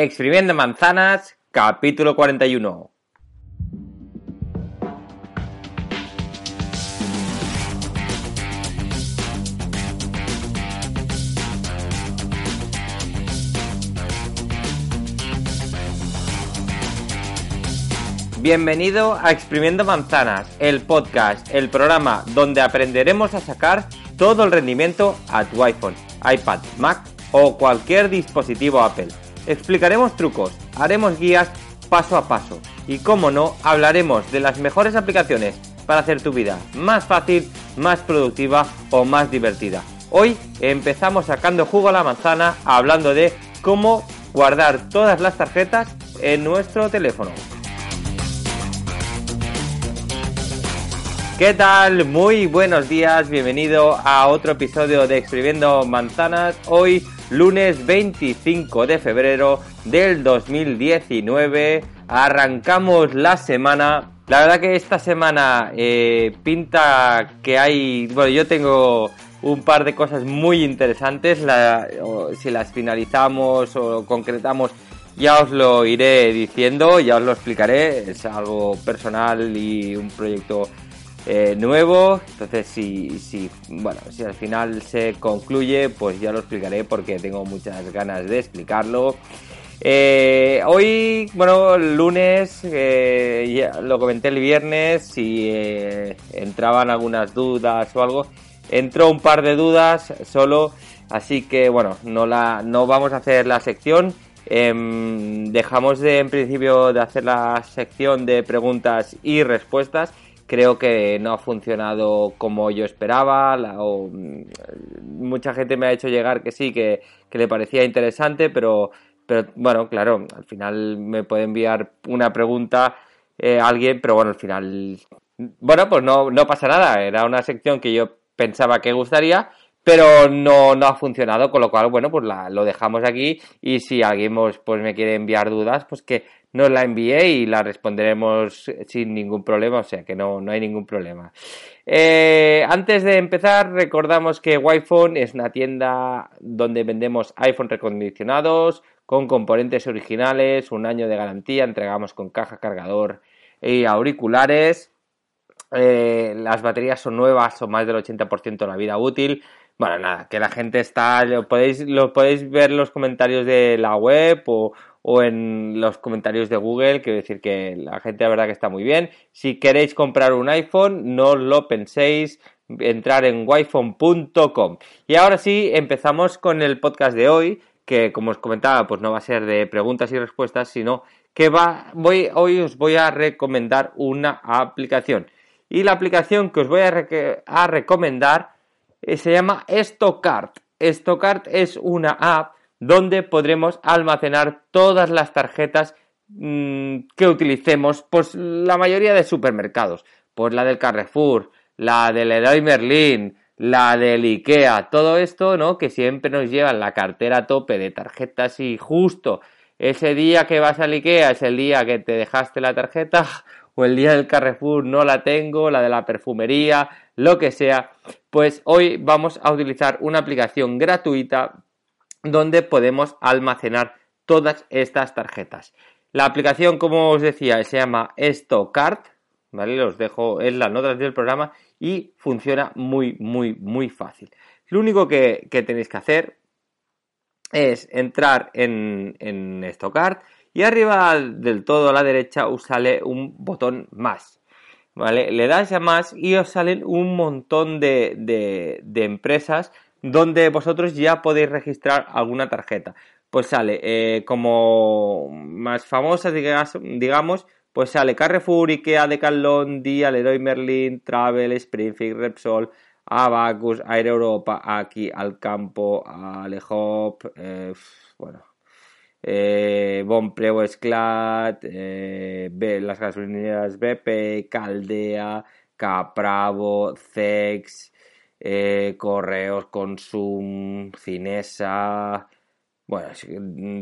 Exprimiendo manzanas, capítulo 41. Bienvenido a Exprimiendo Manzanas, el podcast, el programa donde aprenderemos a sacar todo el rendimiento a tu iPhone, iPad, Mac o cualquier dispositivo Apple. Explicaremos trucos, haremos guías paso a paso y, como no, hablaremos de las mejores aplicaciones para hacer tu vida más fácil, más productiva o más divertida. Hoy empezamos sacando jugo a la manzana hablando de cómo guardar todas las tarjetas en nuestro teléfono. ¿Qué tal? Muy buenos días, bienvenido a otro episodio de Exprimiendo Manzanas. Hoy, lunes 25 de febrero del 2019, arrancamos la semana. La verdad que esta semana eh, pinta que hay, bueno, yo tengo un par de cosas muy interesantes, si las finalizamos o concretamos ya os lo iré diciendo, ya os lo explicaré, es algo personal y un proyecto eh, nuevo. Entonces, si, si, bueno, si al final se concluye, pues ya lo explicaré porque tengo muchas ganas de explicarlo. Eh, hoy, bueno, lunes, eh, ya lo comenté el viernes, si entraban algunas dudas o algo. Entró un par de dudas solo, así que bueno, no, la, no vamos a hacer la sección. Em, dejamos de, en principio de hacer la sección de preguntas y respuestas creo que no ha funcionado como yo esperaba. o, mm, mucha gente me ha hecho llegar que sí, que, le parecía interesante, pero, pero bueno, claro, al final me puede enviar una pregunta eh, alguien, pero bueno, al final, bueno, pues no, no pasa nada. Era una sección que yo pensaba que gustaría, pero no, no ha funcionado, con lo cual, bueno, pues lo dejamos aquí y si alguien pues, pues me quiere enviar dudas, pues que nos la envié y la responderemos sin ningún problema, o sea que no, no hay ningún problema. Eh, antes de empezar, recordamos que Wi-Phone es una tienda donde vendemos iPhone recondicionados con componentes originales, un año de garantía, entregamos con caja, cargador y auriculares. Eh, las baterías son nuevas, son más del 80% de la vida útil. Bueno, nada, que la gente está, lo podéis, lo podéis ver en los comentarios de la web o, o en los comentarios de Google. Quiero decir que la gente la verdad que está muy bien. Si queréis comprar un iPhone, no lo penséis, entrar en wiphone.com. Y ahora sí, empezamos con el podcast de hoy, que como os comentaba, pues no va a ser de preguntas y respuestas, sino que va, voy, hoy os voy a recomendar una aplicación. Y la aplicación que os voy a, a recomendar se llama Stockart. Stockart es una app donde podremos almacenar todas las tarjetas mm, que utilicemos, pues la mayoría de supermercados, pues la del Carrefour, la del Leroy Merlin, la del IKEA, todo esto, ¿no? Que siempre nos llevan la cartera a tope de tarjetas y justo ese día que vas al IKEA es el día que te dejaste la tarjeta o el día del Carrefour no la tengo, la de la perfumería, lo que sea, pues hoy vamos a utilizar una aplicación gratuita donde podemos almacenar todas estas tarjetas. La aplicación, como os decía, se llama Stockart, ¿vale? Los dejo en las notas del programa y funciona muy, muy, muy fácil. Lo único que, tenéis que hacer es entrar en, en Stockart y arriba del todo a la derecha os sale un botón más. ¿Vale? Le das a más y os salen un montón de, de empresas donde vosotros ya podéis registrar alguna tarjeta. Pues sale eh, como más famosa, digamos, pues sale Carrefour, Ikea, Decathlon, Dia, Leroy Merlin, Travel, Springfield, Repsol, Abacus, Air Europa, Aquí, Alcampo, Alehop, eh, bueno, eh, Esclat, eh, las gasolineras BP, Caldea, Capravo, Cex, eh, Correos, Consum, Cinesa, bueno,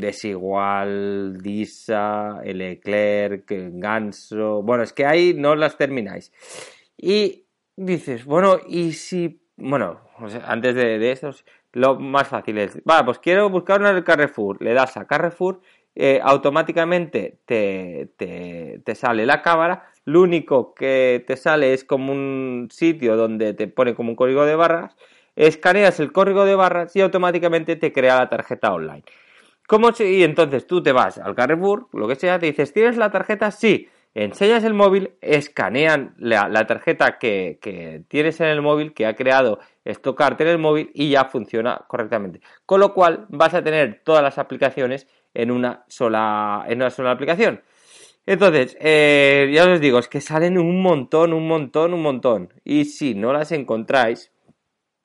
Desigual, Disa, Leclerc, Ganso, bueno, es que ahí no las termináis. Y dices, bueno, y si, bueno, antes de, de eso, lo más fácil es, va, pues quiero buscar una del Carrefour, le das a Carrefour, eh, automáticamente te, te, te, sale la cámara, lo único que te sale es como un sitio donde te pone como un código de barras, escaneas el código de barras y automáticamente te crea la tarjeta online. ¿Cómo y entonces tú te vas al Carrefour, lo que sea, te dices, ¿tienes la tarjeta? Sí. Enseñas el móvil, escanean la, tarjeta que, tienes en el móvil, que ha creado Estocarte en el móvil y ya funciona correctamente. Con lo cual vas a tener todas las aplicaciones en una sola, en una sola aplicación. Entonces, eh, ya os digo, es que salen un montón, un montón, un montón. Y si no las encontráis,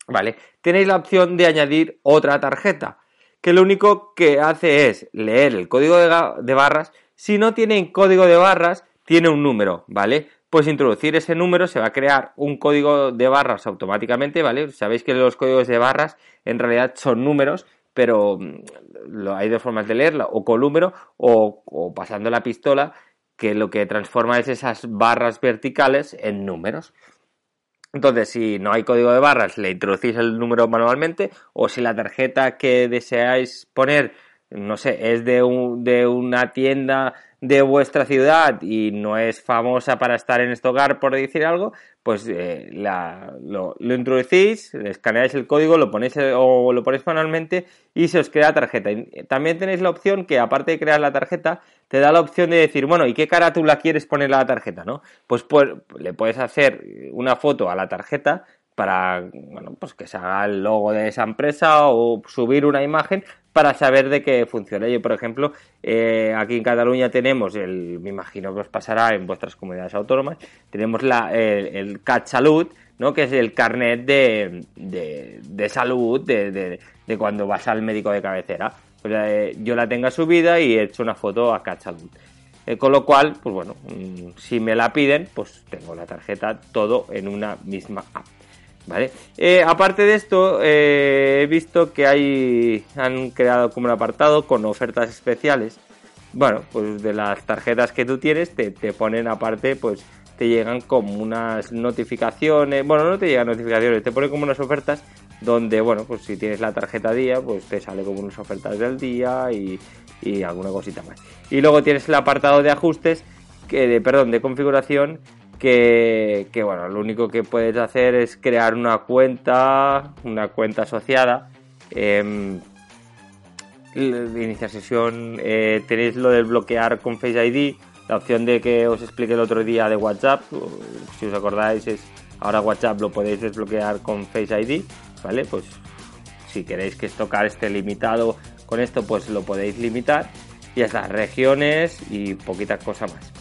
¿vale? Tenéis la opción de añadir otra tarjeta, que lo único que hace es leer el código de, barras. Si no tiene código de barras, tiene un número, ¿vale? Pues introducir ese número se va a crear un código de barras automáticamente, ¿vale? Sabéis que los códigos de barras en realidad son números, pero mm, hay dos formas de leerlo, o con número o, o pasando la pistola, que lo que transforma es esas barras verticales en números. Entonces, si no hay código de barras, le introducís el número manualmente, o si la tarjeta que deseáis poner, no sé, es de, un, de una tienda de vuestra ciudad y no es famosa para estar en este hogar, por decir algo, pues eh, lo, introducís, escaneáis el código, lo ponéis eh, o lo ponéis manualmente y se os crea tarjeta. También tenéis la opción que, aparte de crear la tarjeta, te da la opción de decir, bueno, ¿y qué carátula quieres poner a la tarjeta? ¿no? Pues, pues le puedes hacer una foto a la tarjeta para bueno, pues que se haga el logo de esa empresa o subir una imagen para saber de qué funciona. Yo, por ejemplo, eh, aquí en Cataluña tenemos, el, me imagino que os pasará en vuestras comunidades autónomas, tenemos la, el, el CatSalud, ¿no? que es el carnet de, de, salud de, de, cuando vas al médico de cabecera. Eh, yo la tengo subida y he hecho una foto a CatSalud. Eh, con lo cual, pues bueno, mm, si me la piden, pues tengo la tarjeta todo en una misma app. ¿Vale? Eh, aparte de esto, eh, he visto que hay, han creado como un apartado con ofertas especiales. Bueno, pues de las tarjetas que tú tienes, te, te ponen aparte, pues te llegan como unas notificaciones. Bueno, no te llegan notificaciones, te ponen como unas ofertas donde, bueno, pues si tienes la tarjeta día, pues te sale como unas ofertas del día y, y alguna cosita más. Y luego tienes el apartado de ajustes, que de, perdón, de configuración, que, bueno, lo único que puedes hacer es crear una cuenta, una cuenta asociada. Eh, iniciar sesión, eh, tenéis lo del bloquear con Face ID, la opción de que os expliqué el otro día de WhatsApp, si os acordáis es ahora WhatsApp lo podéis desbloquear con Face ID, ¿vale? Pues si queréis que tocar esté limitado con esto, pues lo podéis limitar. Y estas regiones y poquitas cosas más.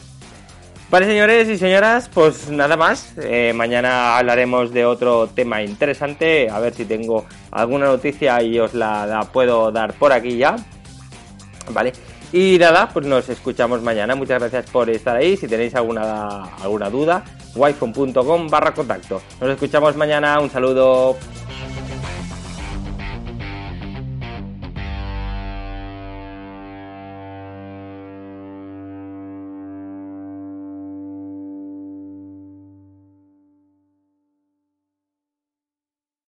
Vale, señores y señoras, pues nada más. Eh, mañana hablaremos de otro tema interesante. A ver si tengo alguna noticia y os la, puedo dar por aquí ya. Vale. Y nada, pues nos escuchamos mañana. Muchas gracias por estar ahí. Si tenéis alguna, alguna duda, wiphone.com barra contacto. Nos escuchamos mañana. Un saludo.